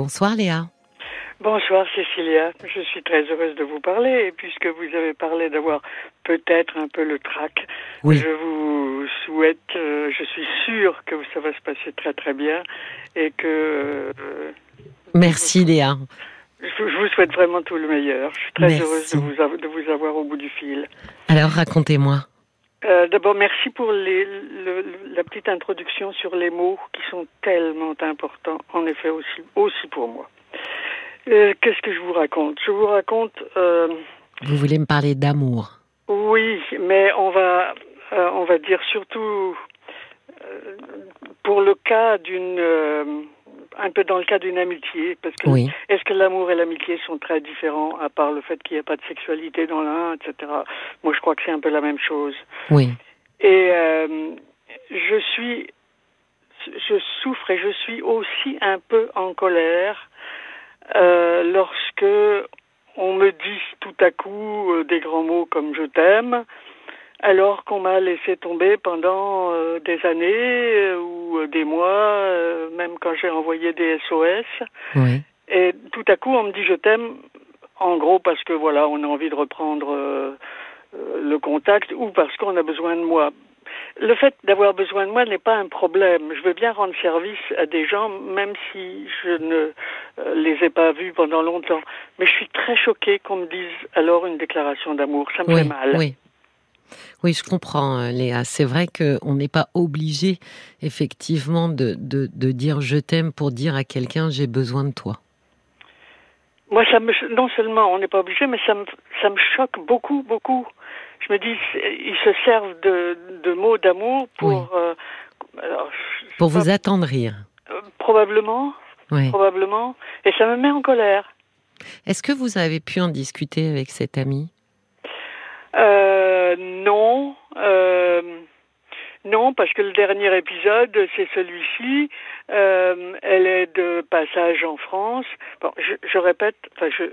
Bonsoir Léa. Bonsoir Cécilia, je suis très heureuse de vous parler et puisque vous avez parlé d'avoir peut-être un peu le trac, je vous souhaite, euh, je suis sûre que ça va se passer très très bien et que... Euh, Merci Léa. Je, vous souhaite vraiment tout le meilleur. Je suis très heureuse de vous, de vous avoir au bout du fil. Alors racontez-moi. Euh, d'abord, merci pour les, la petite introduction sur les mots qui sont tellement importants, en effet aussi, aussi pour moi. Euh, qu'est-ce que je vous raconte? Je vous raconte. Euh, vous voulez me parler d'amour? Oui, mais on va, on va dire surtout pour le cas d'une, un peu dans le cas d'une amitié, parce que est-ce que l'amour et l'amitié sont très différents, à part le fait qu'il n'y a pas de sexualité dans l'un, etc. Moi, je crois que c'est un peu la même chose. Oui. Et je suis, je souffre et je suis aussi un peu en colère euh, lorsque on me dit tout à coup euh, des grands mots comme je t'aime, alors qu'on m'a laissé tomber pendant euh, des années ou des mois, même quand j'ai envoyé des SOS. Oui. Et tout à coup, on me dit je t'aime, en gros parce que voilà, on a envie de reprendre le contact ou parce qu'on a besoin de moi le fait d'avoir besoin de moi n'est pas un problème. Je veux bien rendre service à des gens, même si je ne euh, les ai pas vus pendant longtemps. Mais je suis très choquée qu'on me dise alors une déclaration d'amour. Ça me fait mal. Oui. Oui, je comprends, euh, Léa. C'est vrai qu'on n'est pas obligé, effectivement, de, de, dire je t'aime pour dire à quelqu'un j'ai besoin de toi. Moi, ça me, non seulement on n'est pas obligé, mais ça me, ça me choque beaucoup, beaucoup je me dis, ils se servent de, mots d'amour pour. Euh, pour vous attendrir. Euh, probablement. Probablement. Et ça me met en colère. Est-ce que vous avez pu en discuter avec cette amie? Euh, Non. Non, parce que le dernier épisode, c'est celui-ci. Euh, elle est de passage en France. Bon, je, je répète, enfin, je,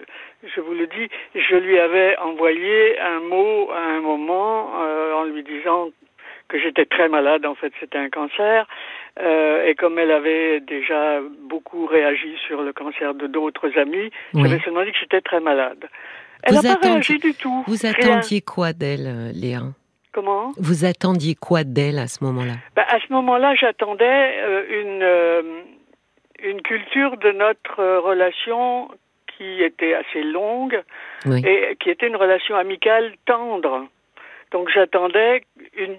je vous le dis, je lui avais envoyé un mot à un moment euh, en lui disant que j'étais très malade. En fait, c'était un cancer. Euh, et comme elle avait déjà beaucoup réagi sur le cancer de d'autres amis, j'avais seulement dit que j'étais très malade. Elle n'a pas réagi du tout. Vous attendiez quoi d'elle, euh, Léa? Comment? Vous attendiez quoi d'elle à ce moment-là? Bah, À ce moment-là, j'attendais euh, une, euh, une culture de notre relation qui était assez longue et qui était une relation amicale tendre. Donc j'attendais une,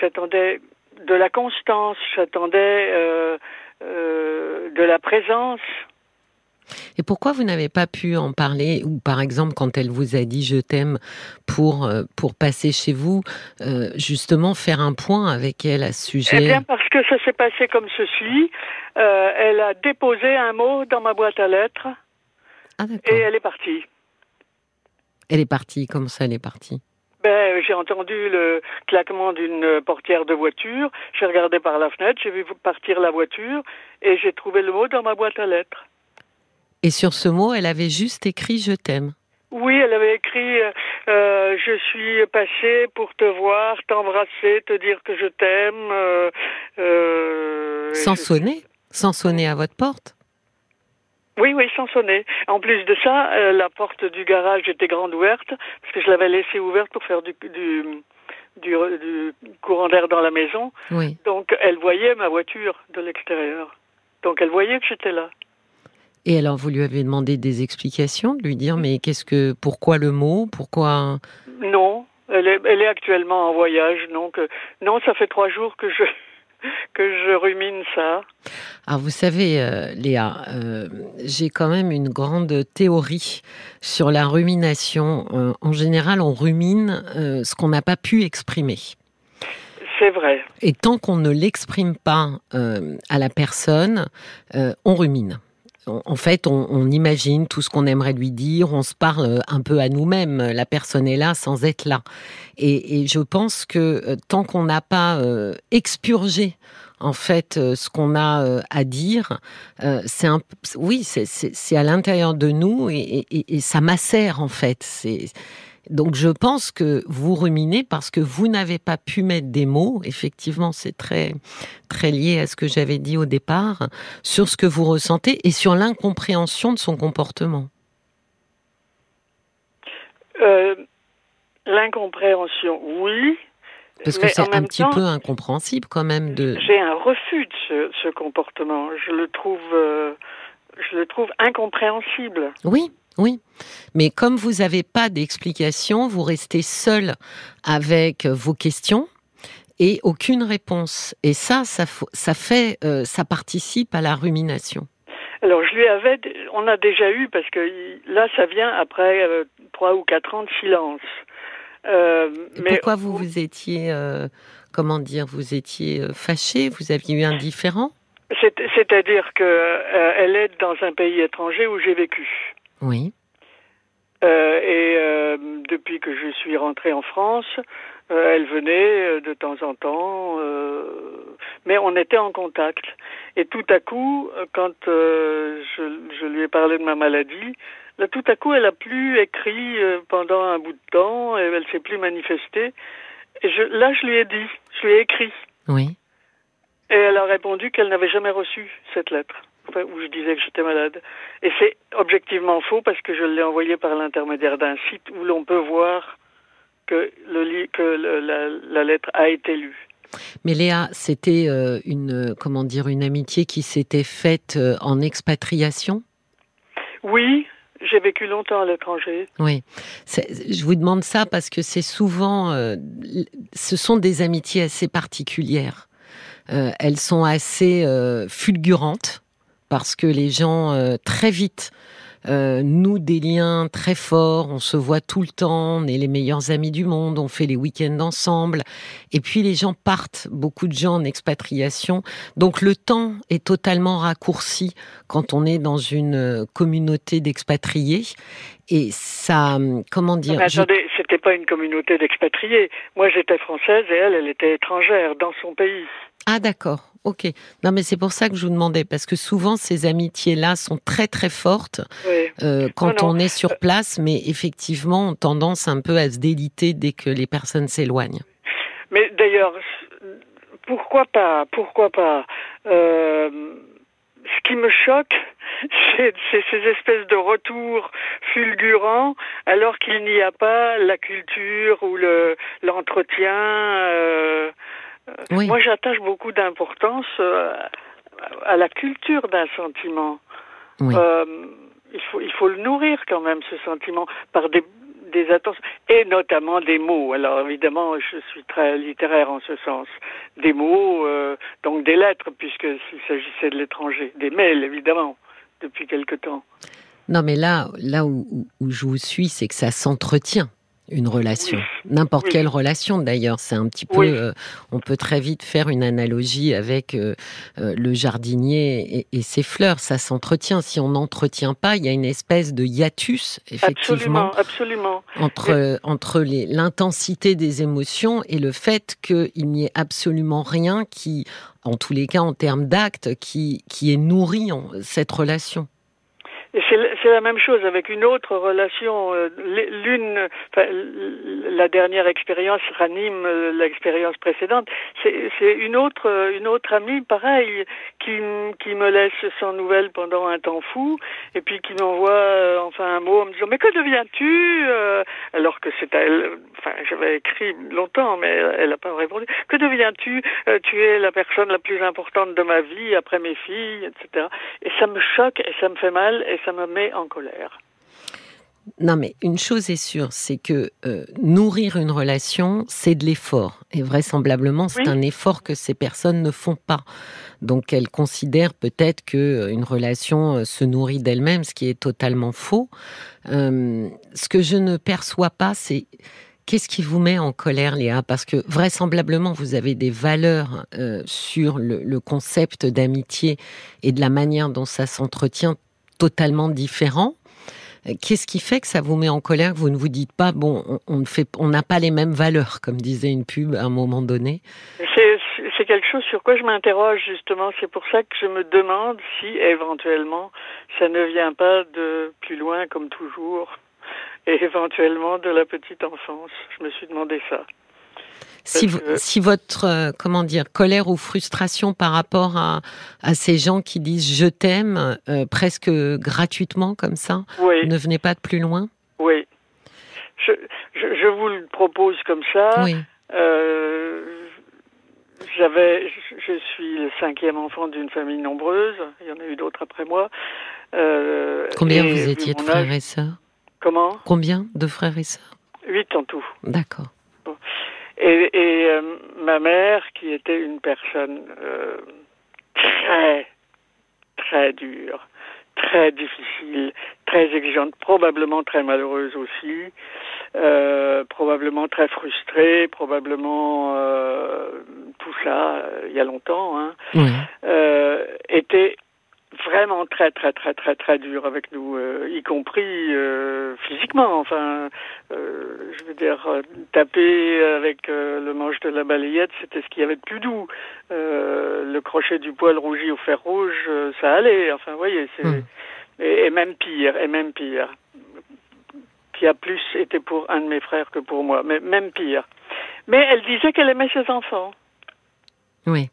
j'attendais de la constance, j'attendais de la présence. Et pourquoi vous n'avez pas pu en parler, ou par exemple quand elle vous a dit je t'aime pour, euh, pour passer chez vous, euh, justement faire un point avec elle à ce sujet? Eh bien parce que ça s'est passé comme ceci. Euh, elle a déposé un mot dans ma boîte à lettres. Ah, et elle est partie. Elle est partie, comme ça elle est partie? Ben, j'ai entendu le claquement d'une portière de voiture, j'ai regardé par la fenêtre, j'ai vu partir la voiture et j'ai trouvé le mot dans ma boîte à lettres. Et sur ce mot, elle avait juste écrit Je t'aime. Oui, elle avait écrit euh, euh, Je suis passée pour te voir, t'embrasser, te dire que je t'aime. Euh, sans sonner Sans sonner à votre porte? Oui, oui, sans sonner. En plus de ça, la porte du garage était grande ouverte, parce que je l'avais laissée ouverte pour faire du, du, du, du courant d'air dans la maison. Oui. Donc, elle voyait ma voiture de l'extérieur. Donc, elle voyait que j'étais là. Et alors, vous lui avez demandé des explications, de lui dire, mais qu'est-ce que, pourquoi le mot, pourquoi Non, elle est, elle est actuellement en voyage, donc euh, non, ça fait trois jours que je que je rumine ça. Alors vous savez, euh, Léa, euh, j'ai quand même une grande théorie sur la rumination. en général, on rumine ce qu'on n'a pas pu exprimer. C'est vrai. Et tant qu'on ne l'exprime pas à la personne, on rumine en fait, on, imagine tout ce qu'on aimerait lui dire, on se parle un peu à nous-mêmes. La personne est là sans être là. Et, je pense que euh, tant qu'on n'a pas euh, expurgé en fait euh, ce qu'on a à dire, c'est un, oui, c'est à l'intérieur de nous et, ça macère en fait. Donc je pense que vous ruminez parce que vous n'avez pas pu mettre des mots, effectivement c'est très très lié à ce que j'avais dit au départ, sur ce que vous ressentez et sur l'incompréhension de son comportement. Euh, l'incompréhension, oui. Parce que c'est un petit peu incompréhensible quand même de. J'ai un refus de ce, comportement. Je le trouve, euh, je le trouve incompréhensible. Oui, oui, mais comme vous n'avez pas d'explication, vous restez seul avec vos questions et aucune réponse. Et ça, ça, ça fait, euh, ça participe à la rumination. Alors je lui avais, on a déjà eu parce que là, ça vient après euh, trois ou quatre ans de silence. Euh, mais pourquoi vous vous étiez, comment dire, vous étiez fâché, vous aviez eu un différent? C'est-à-dire que elle est dans un pays étranger où j'ai vécu. Oui. Euh, et euh, depuis que je suis rentrée en France, euh, elle venait de temps en temps, mais on était en contact. Et tout à coup, quand je, je, lui ai parlé de ma maladie, là, tout à coup, elle a plus écrit pendant un bout de temps, et elle s'est plus manifestée. Et je, là, je lui ai dit, je lui ai écrit. Oui. Et elle a répondu qu'elle n'avait jamais reçu cette lettre où je disais que j'étais malade. Et c'est objectivement faux parce que je l'ai envoyé par l'intermédiaire d'un site où l'on peut voir que, le, que la, lettre a été lue. Mais Léa, c'était euh, une comment dire une amitié qui s'était faite euh, en expatriation? Oui, j'ai vécu longtemps à l'étranger. Oui, je vous demande ça parce que c'est souvent, euh, ce sont des amitiés assez particulières. elles sont assez fulgurantes parce que les gens euh, très vite euh, nouent des liens très forts, on se voit tout le temps, on est les meilleurs amis du monde, on fait les week-ends ensemble, et puis les gens partent, beaucoup de gens en expatriation, donc le temps est totalement raccourci quand on est dans une euh, communauté d'expatriés, et ça, comment dire... Attendez, c'était pas une communauté d'expatriés, moi j'étais française et elle, elle était étrangère dans son pays. Ah d'accord. Ok. Non, mais c'est pour ça que je vous demandais, parce que souvent ces amitiés-là sont très très fortes euh, quand on est sur place, mais effectivement ont tendance un peu à se déliter dès que les personnes s'éloignent. Mais d'ailleurs, pourquoi pas Pourquoi pas euh, Ce qui me choque, c'est ces espèces de retours fulgurants, alors qu'il n'y a pas la culture ou l'entretien. Moi, j'attache beaucoup d'importance euh, à la culture d'un sentiment. Euh, il, faut, il faut le nourrir quand même, ce sentiment, par des, des attentions, et notamment des mots. Alors évidemment, je suis très littéraire en ce sens. Des mots, euh, donc des lettres, puisqu'il s'agissait de l'étranger. Des mails, évidemment, depuis quelque temps. Non, mais là, là où, où je vous suis, c'est que ça s'entretient une relation. N'importe quelle relation d'ailleurs, c'est un petit peu. Euh, on peut très vite faire une analogie avec euh, euh, le jardinier et, ses fleurs. Ça s'entretient. Si on n'entretient pas, il y a une espèce de hiatus, effectivement, absolument, entre entre l'intensité des émotions et le fait qu'il n'y ait absolument rien qui, en tous les cas, en termes d'actes, qui qui ait nourri cette relation. Et c'est la même chose avec une autre relation. Euh, l'une, la dernière expérience ranime euh, l'expérience précédente. C'est une autre, une autre amie, pareil, qui, qui me laisse sans nouvelles pendant un temps fou, et puis qui m'envoie euh, enfin un mot en me disant mais que deviens-tu Alors que c'est elle. Enfin, j'avais écrit longtemps, mais elle n'a pas répondu. Que deviens-tu Tu es la personne la plus importante de ma vie après mes filles, etc. Et ça me choque et ça me fait mal me met en colère. Non, mais une chose est sûre, c'est que euh, nourrir une relation, c'est de l'effort. Et vraisemblablement, c'est un effort que ces personnes ne font pas. Donc, elles considèrent peut-être que euh, une relation euh, se nourrit d'elle-même, ce qui est totalement faux. ce que je ne perçois pas, c'est qu'est-ce qui vous met en colère, Léa? Parce que vraisemblablement, vous avez des valeurs sur le, le concept d'amitié et de la manière dont ça s'entretient totalement différent. Qu'est-ce qui fait que ça vous met en colère, que vous ne vous dites pas, bon, on on n'a pas les mêmes valeurs, comme disait une pub à un moment donné? C'est quelque chose sur quoi je m'interroge justement. C'est pour ça que je me demande si éventuellement ça ne vient pas de plus loin, comme toujours. et éventuellement de la petite enfance. Je me suis demandé ça. Si, si, votre euh, comment dire colère ou frustration par rapport à, à ces gens qui disent je t'aime euh, presque gratuitement comme ça ne venez pas de plus loin? Oui. Je, je, vous le propose comme ça. Oui. Euh, j'avais, je suis le cinquième enfant d'une famille nombreuse. Il y en a eu d'autres après moi. Combien vous étiez de frères et sœurs? Comment? Combien de frères et sœurs? Huit en tout. D'accord. Et, et euh, ma mère, qui était une personne euh, très, très dure, très difficile, très exigeante, probablement très malheureuse aussi, euh, probablement très frustrée, probablement tout ça, il y a longtemps, hein, était vraiment très très très très très dur avec nous, euh, y compris euh, physiquement. Enfin, euh, je veux dire, taper avec le manche de la balayette, c'était ce qu'il y avait de plus doux. le crochet du poil rougi au fer rouge, ça allait. Enfin, vous voyez, c'est hmm. et, même pire, et même pire, qui a plus été pour un de mes frères que pour moi, mais même pire. Mais elle disait qu'elle aimait ses enfants. Oui.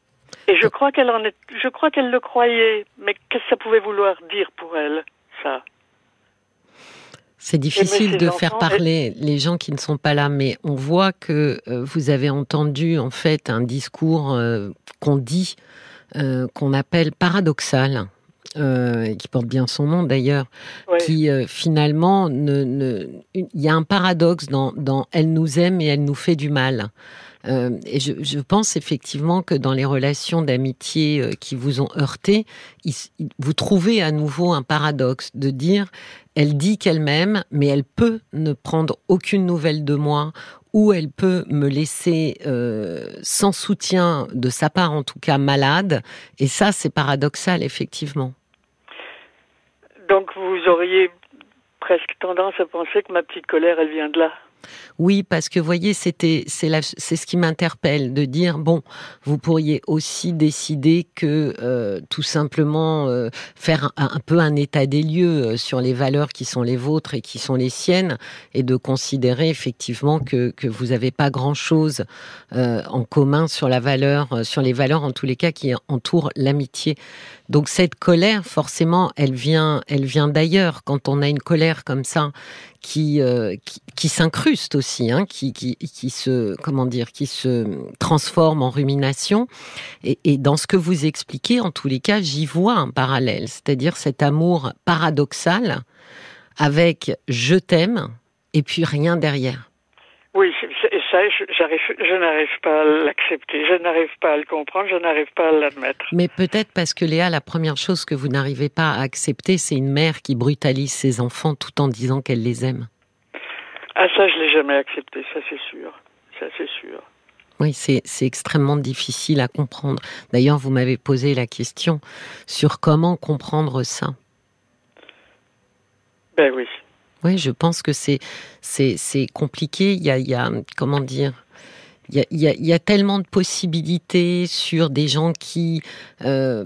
Et je crois qu'elle en est, je crois qu'elle le croyait. Mais qu'est-ce que ça pouvait vouloir dire pour elle, ça c'est difficile de faire parler les gens qui ne sont pas là, mais on voit que euh, vous avez entendu en fait un discours euh, qu'on dit, euh, qu'on appelle paradoxal, qui porte bien son nom d'ailleurs, qui finalement, ne, il y a un paradoxe dans, dans elle nous aime et elle nous fait du mal. Euh, et je, pense effectivement que dans les relations d'amitié euh, qui vous ont heurté, vous trouvez à nouveau un paradoxe de dire elle dit qu'elle m'aime, mais elle peut ne prendre aucune nouvelle de moi ou elle peut me laisser euh, sans soutien de sa part, en tout cas malade. Et ça, c'est paradoxal, effectivement. Donc vous auriez presque tendance à penser que ma petite colère, elle vient de là. Oui, parce que voyez, c'était c'est ce qui m'interpelle de dire bon, vous pourriez aussi décider que euh, tout simplement euh, faire un, peu un état des lieux euh, sur les valeurs qui sont les vôtres et qui sont les siennes, et de considérer effectivement que que vous n'avez pas grand chose en commun sur la valeur, sur les valeurs en tous les cas qui entourent l'amitié. Donc cette colère, forcément, elle vient, elle vient d'ailleurs. Quand on a une colère comme ça, qui, euh, qui, s'incruste aussi, hein, qui, qui, qui, se, comment dire, qui se transforme en rumination. Et, et, dans ce que vous expliquez, en tous les cas, j'y vois un parallèle, c'est-à-dire cet amour paradoxal avec je t'aime et puis rien derrière. Oui, ça, je, n'arrive pas à l'accepter, je n'arrive pas à le comprendre, je n'arrive pas à l'admettre. Mais peut-être parce que Léa, la première chose que vous n'arrivez pas à accepter, c'est une mère qui brutalise ses enfants tout en disant qu'elle les aime. Ah ça, je l'ai jamais accepté, ça c'est sûr, ça c'est sûr. Oui, c'est extrêmement difficile à comprendre. D'ailleurs, vous m'avez posé la question sur comment comprendre ça. Ben oui. Oui, je pense que c'est c'est compliqué. Il y a, comment dire il y, a, il, y a, tellement de possibilités sur des gens qui euh,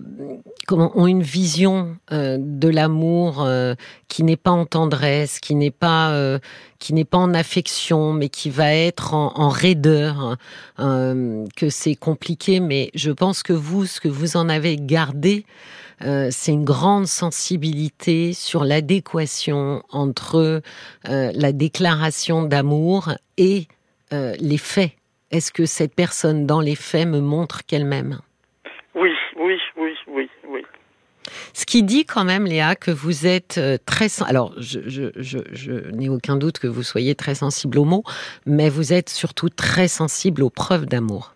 comment, ont une vision euh, de l'amour euh, qui n'est pas en tendresse, qui n'est pas qui n'est pas en affection, mais qui va être en, en raideur, hein, que c'est compliqué. Mais je pense que vous, ce que vous en avez gardé, euh, c'est une grande sensibilité sur l'adéquation entre euh, la déclaration d'amour et euh, les faits. Est-ce que cette personne, dans les faits, me montre qu'elle m'aime Oui, oui, oui, oui, oui. Ce qui dit quand même, Léa, que vous êtes très... Alors, je, je, je, je n'ai aucun doute que vous soyez très sensible aux mots, mais vous êtes surtout très sensible aux preuves d'amour.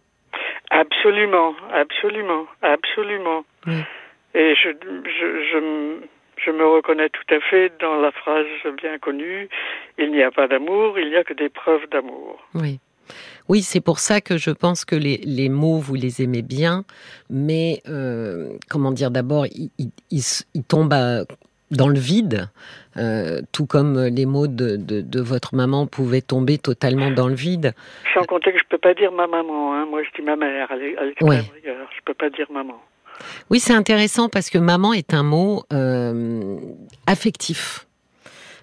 Absolument, absolument, absolument. Oui. Et je, je, je, je, me reconnais tout à fait dans la phrase bien connue il n'y a pas d'amour, il n'y a que des preuves d'amour. Oui. Oui, c'est pour ça que je pense que les, les mots, vous les aimez bien, mais euh, comment dire, d'abord, ils, ils, ils, tombent dans le vide, euh, tout comme les mots de, de, de, votre maman pouvaient tomber totalement dans le vide. Sans compter que je peux pas dire ma maman, hein. moi je dis ma mère, à l'extrême ouais. je peux pas dire maman. Oui, c'est intéressant parce que maman est un mot euh, affectif.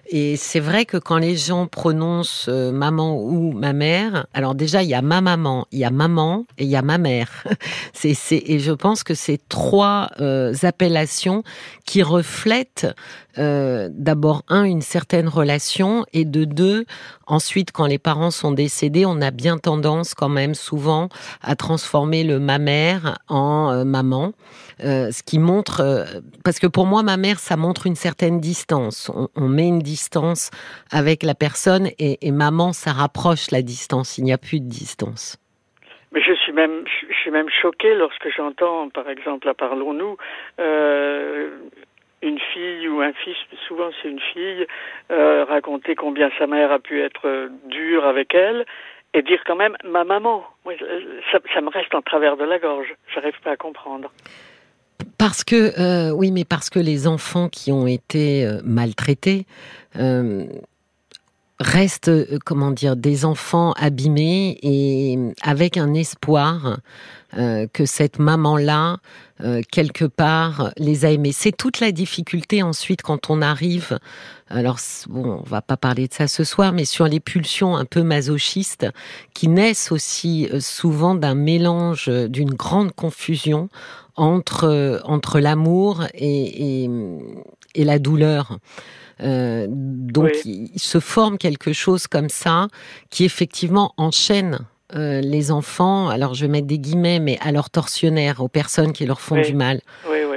et c'est vrai que quand les gens prononcent euh, maman ou ma mère, alors déjà il y a ma maman, il y a maman et il y a ma mère. et je pense que c'est trois euh, appellations qui reflètent euh, d'abord un une certaine relation et de deux ensuite quand les parents sont décédés, on a bien tendance quand même souvent à transformer le ma mère en maman. Euh, ce qui montre, euh, parce que pour moi, ma mère, ça montre une certaine distance. On, met une distance avec la personne et, maman, ça rapproche la distance. Il n'y a plus de distance. Mais je suis même, je suis même choquée lorsque j'entends, par exemple, à Parlons-nous, euh, une fille ou un fils, souvent c'est une fille, raconter combien sa mère a pu être dure avec elle et dire quand même ma maman. ça, ça me reste en travers de la gorge. J'arrive pas à comprendre. Parce que, euh, oui, mais parce que les enfants qui ont été euh, maltraités euh, restent, comment dire, des enfants abîmés et avec un espoir que cette maman-là, quelque part, les a aimés. C'est toute la difficulté ensuite quand on arrive. Alors, bon, on va pas parler de ça ce soir, mais sur les pulsions un peu masochistes qui naissent aussi souvent d'un mélange, d'une grande confusion entre, entre l'amour et, et, la douleur. Euh, donc il se forme quelque chose comme ça qui effectivement enchaîne euh, les enfants, alors je vais mettre des guillemets, mais à leur tortionnaire, aux personnes qui leur font du mal.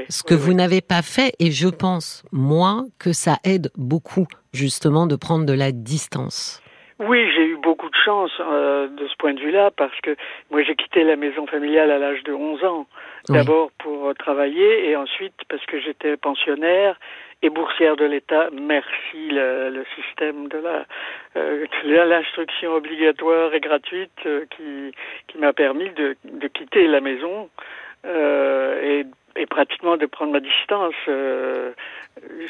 Ce que vous n'avez pas fait, et je pense, moi, que ça aide beaucoup justement de prendre de la distance. Oui, j'ai eu beaucoup de chance euh, de ce point de vue-là parce que moi j'ai quitté la maison familiale à l'âge de 11 ans. D'abord pour travailler et ensuite parce que j'étais pensionnaire et boursière de l'État. Merci le, le, système de la euh, l'instruction obligatoire et gratuite euh, qui qui m'a permis de, de quitter la maison et, et pratiquement de prendre ma distance.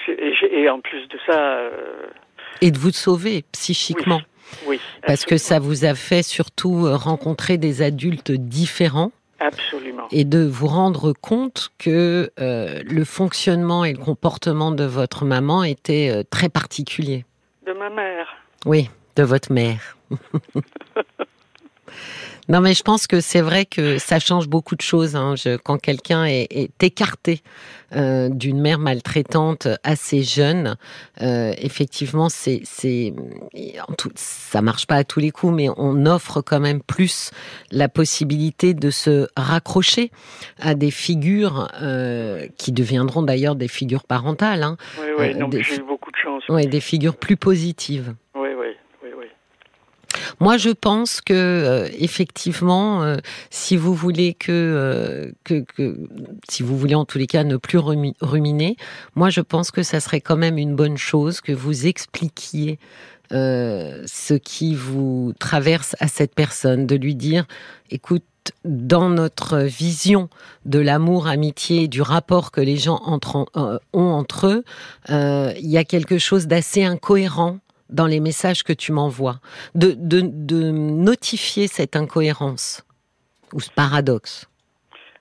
Et, et, en plus de ça. et de vous sauver psychiquement. Oui. Parce que ça vous a fait surtout euh, rencontrer des adultes différents. Absolument. Et de vous rendre compte que euh, le fonctionnement et le comportement de votre maman était euh, très particulier. De ma mère. Oui, de votre mère. Non, mais je pense que c'est vrai que ça change beaucoup de choses hein. quand quelqu'un est, écarté euh, d'une mère maltraitante assez jeune. Euh, effectivement, c'est c'est ça marche pas à tous les coups, mais on offre quand même plus la possibilité de se raccrocher à des figures euh, qui deviendront d'ailleurs des figures parentales. Hein. Oui, oui, j'ai eu beaucoup de chance. Oui, des figures plus positives. Moi, je pense que euh, effectivement, euh, si vous voulez euh, que, que, si vous voulez en tous les cas ne plus ruminer, moi, je pense que ça serait quand même une bonne chose que vous expliquiez ce qui vous traverse à cette personne, de lui dire, écoute, dans notre vision de l'amour, amitié, du rapport que les gens ont entre eux, il y a quelque chose d'assez incohérent dans les messages que tu m'envoies, de, de, de, notifier cette incohérence ou ce paradoxe?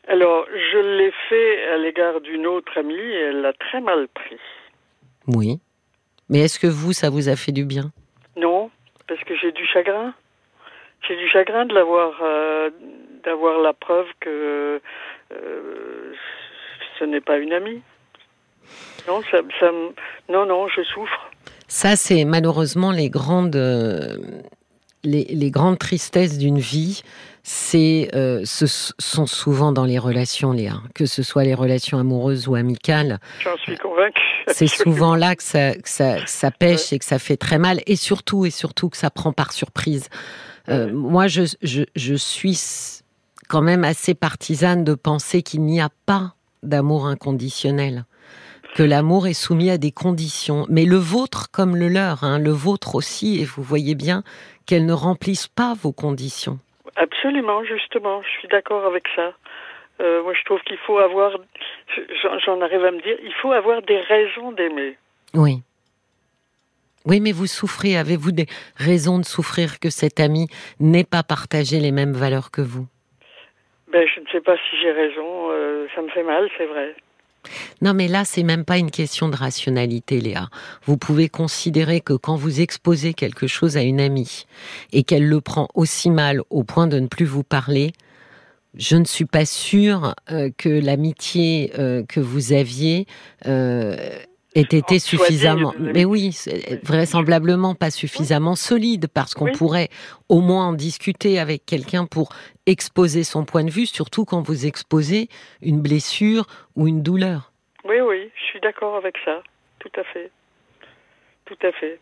Alors, je l'ai fait à l'égard d'une autre amie et elle l'a très mal pris. Oui. Mais est-ce que vous, ça vous a fait du bien? Non, parce que j'ai du chagrin. J'ai du chagrin de l'avoir, euh, d'avoir la preuve que euh, ce n'est pas une amie. Non, ça, ça, non, non, je souffre. Ça, c'est malheureusement les grandes, euh, les, grandes tristesses d'une vie. C'est, euh, ce sont souvent dans les relations, Léa, que ce soit les relations amoureuses ou amicales. J'en suis convaincue. C'est souvent là que ça, ça, pêche et que ça fait très mal, et surtout, et surtout que ça prend par surprise. Euh, moi, je, je suis quand même assez partisane de penser qu'il n'y a pas d'amour inconditionnel que l'amour est soumis à des conditions, mais le vôtre comme le leur, hein, le vôtre aussi, et vous voyez bien qu'elles ne remplissent pas vos conditions. Absolument, justement, je suis d'accord avec ça. Euh, moi, je trouve qu'il faut avoir, j'en arrive à me dire, il faut avoir des raisons d'aimer. Oui. Oui, mais vous souffrez. Avez-vous des raisons de souffrir que cet ami n'ait pas partagé les mêmes valeurs que vous? Ben, Je ne sais pas si j'ai raison. Euh, ça me fait mal, c'est vrai. Non, mais là, c'est même pas une question de rationalité, Léa. Vous pouvez considérer que quand vous exposez quelque chose à une amie et qu'elle le prend aussi mal au point de ne plus vous parler, je ne suis pas sûre euh, que l'amitié euh, que vous aviez euh, ait été suffisamment. Mais oui, vraisemblablement pas suffisamment solide parce qu'on pourrait au moins en discuter avec quelqu'un pour exposer son point de vue, surtout quand vous exposez une blessure ou une douleur. Oui, oui, je suis d'accord avec ça. Tout à fait. Tout à fait.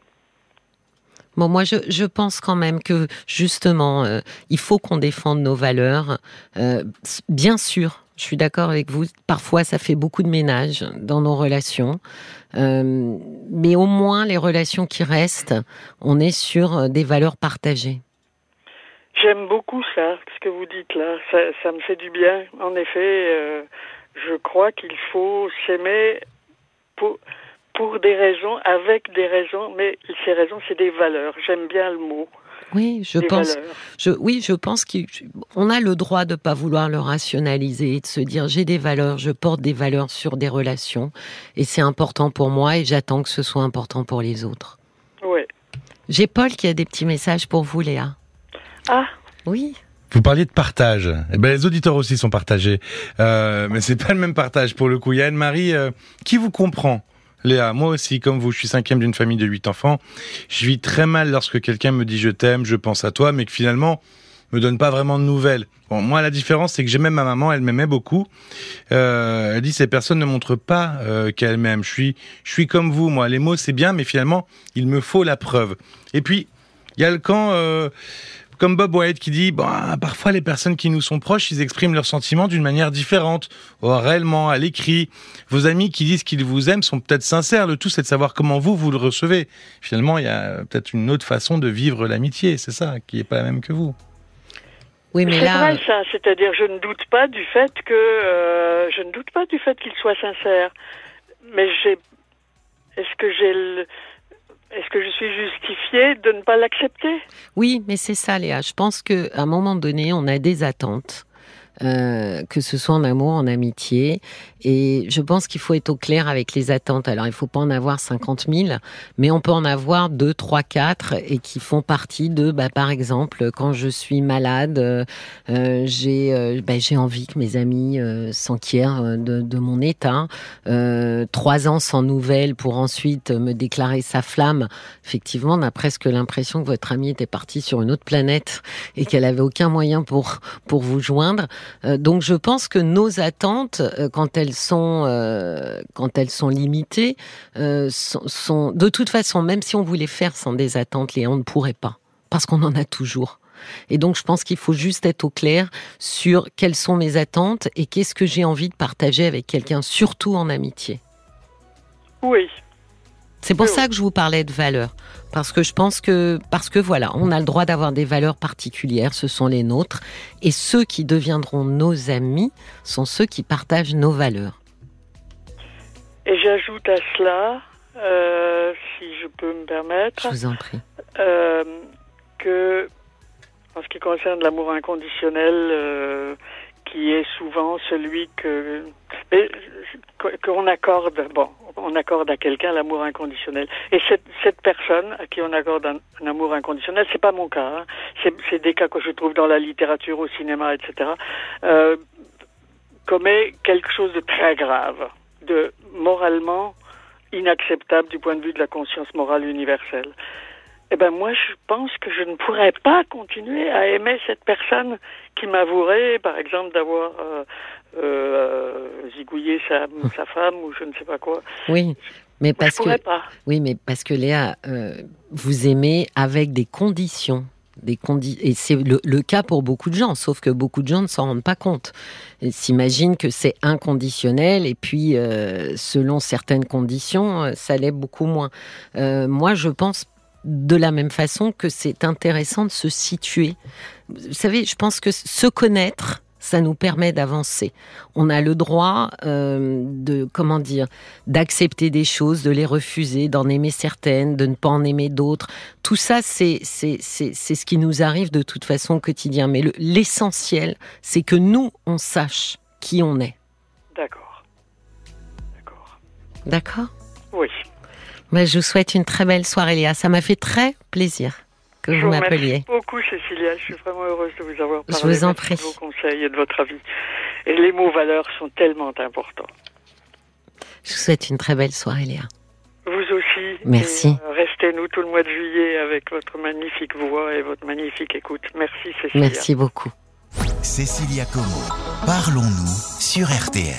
Bon, moi, je, je, pense quand même que justement, euh, il faut qu'on défende nos valeurs. Euh, bien sûr, je suis d'accord avec vous. Parfois, ça fait beaucoup de ménage dans nos relations, euh, mais au moins les relations qui restent, on est sur des valeurs partagées. J'aime beaucoup ça, ce que vous dites là. Ça, ça me fait du bien. En effet, je crois qu'il faut s'aimer pour pour des raisons, avec des raisons, mais ces raisons, c'est des valeurs. J'aime bien le mot. Oui, je pense. Je, oui, je pense qu'on a le droit de ne pas vouloir le rationaliser, de se dire j'ai des valeurs, je porte des valeurs sur des relations, et c'est important pour moi, et j'attends que ce soit important pour les autres. Oui. J'ai Paul qui a des petits messages pour vous, Léa. Ah. Oui. Vous parliez de partage. Eh ben, les auditeurs aussi sont partagés, euh, mais c'est pas le même partage pour le coup. Il y a Anne-Marie euh, qui vous comprend? Léa, moi aussi, comme vous, je suis cinquième d'une famille de huit enfants. Je vis très mal lorsque quelqu'un me dit je t'aime, je pense à toi, mais que finalement me donne pas vraiment de nouvelles. Bon, moi, la différence, c'est que j'aimais ma maman, elle m'aimait beaucoup. Euh, elle dit ces personnes ne montrent pas euh, qu'elles m'aiment. Je suis, je suis comme vous, moi. Les mots, c'est bien, mais finalement, il me faut la preuve. Et puis, il y a le camp. Euh, comme Bob White qui dit, bah, parfois les personnes qui nous sont proches, ils expriment leurs sentiments d'une manière différente, réellement, à l'écrit. Vos amis qui disent qu'ils vous aiment sont peut-être sincères. Le tout, c'est de savoir comment vous, vous le recevez. Finalement, il y a peut-être une autre façon de vivre l'amitié, c'est ça, qui n'est pas la même que vous. Oui, mais là, vrai, ça. C'est-à-dire, je ne doute pas du fait que euh, je ne doute pas du fait qu'il soit sincère. Mais j'ai, est-ce que j'ai le, est-ce que je suis justifiée de ne pas l'accepter? Oui, mais c'est ça, Léa. Je pense qu'à un moment donné, on a des attentes. Euh, que ce soit en amour, en amitié. Et je pense qu'il faut être au clair avec les attentes. Alors, il ne faut pas en avoir 50 000, mais on peut en avoir 2, 3, 4 et qui font partie de, bah, par exemple, quand je suis malade, euh, euh j'ai euh, bah, envie que mes amis euh, s'enquièrent de, de, mon état. trois ans sans nouvelles pour ensuite me déclarer sa flamme. Effectivement, on a presque l'impression que votre amie était partie sur une autre planète et qu'elle avait aucun moyen pour, pour vous joindre. Euh, donc je pense que nos attentes, euh, quand elles sont euh, quand elles sont limitées, sont, de toute façon, même si on voulait faire sans des attentes, on ne pourrait pas parce qu'on en a toujours. Et donc, je pense qu'il faut juste être au clair sur quelles sont mes attentes et qu'est-ce que j'ai envie de partager avec quelqu'un, surtout en amitié. Oui, c'est pour ça que je vous parlais de valeurs. Parce que je pense que, parce que voilà, on a le droit d'avoir des valeurs particulières, ce sont les nôtres. Et ceux qui deviendront nos amis sont ceux qui partagent nos valeurs. Et j'ajoute à cela, euh, si je peux me permettre. Je vous en prie. Euh, que, en ce qui concerne l'amour inconditionnel, euh, qui est souvent celui que qu'on accorde, bon, on accorde à quelqu'un l'amour inconditionnel. Et cette, cette personne à qui on accorde un, amour inconditionnel, c'est pas mon cas. Hein. C'est des cas que je trouve dans la littérature, au cinéma, etc. Euh, commet quelque chose de très grave, de moralement inacceptable du point de vue de la conscience morale universelle. Eh ben moi, je pense que je ne pourrais pas continuer à aimer cette personne qui m'avouerait, par exemple, d'avoir euh, euh, zigouillé sa, sa, femme ou je ne sais pas quoi. Oui, mais parce je que pas. oui, mais parce que Léa, euh, vous aimez avec des conditions. Des condi et c'est le, le, cas pour beaucoup de gens, sauf que beaucoup de gens ne s'en rendent pas compte. Ils s'imaginent que c'est inconditionnel et puis euh, selon certaines conditions, ça l'est beaucoup moins. Moi, je pense de la même façon que c'est intéressant de se situer. Vous savez, je pense que se connaître, ça nous permet d'avancer. On a le droit euh, de, comment dire, d'accepter des choses, de les refuser, d'en aimer certaines, de ne pas en aimer d'autres. Tout ça, c'est c'est c'est ce qui nous arrive de toute façon au quotidien. Mais l'essentiel, c'est que nous, on sache qui on est. D'accord. D'accord? Oui. Bah, je vous souhaite une très belle soirée, Léa. Ça m'a fait très plaisir que Je vous m'appeliez. beaucoup, Cécilia. Je suis vraiment heureuse de vous avoir Je parlé. vous en Merci prie. de vos conseils et de votre avis. Et les mots valeurs sont tellement importants. Je vous souhaite une très belle soirée, Léa. Vous aussi. Merci. Euh, Restez-nous tout le mois de juillet avec votre magnifique voix et votre magnifique écoute. Merci, Cécilia. Merci beaucoup. Cécilia Como. Parlons-nous sur RTL.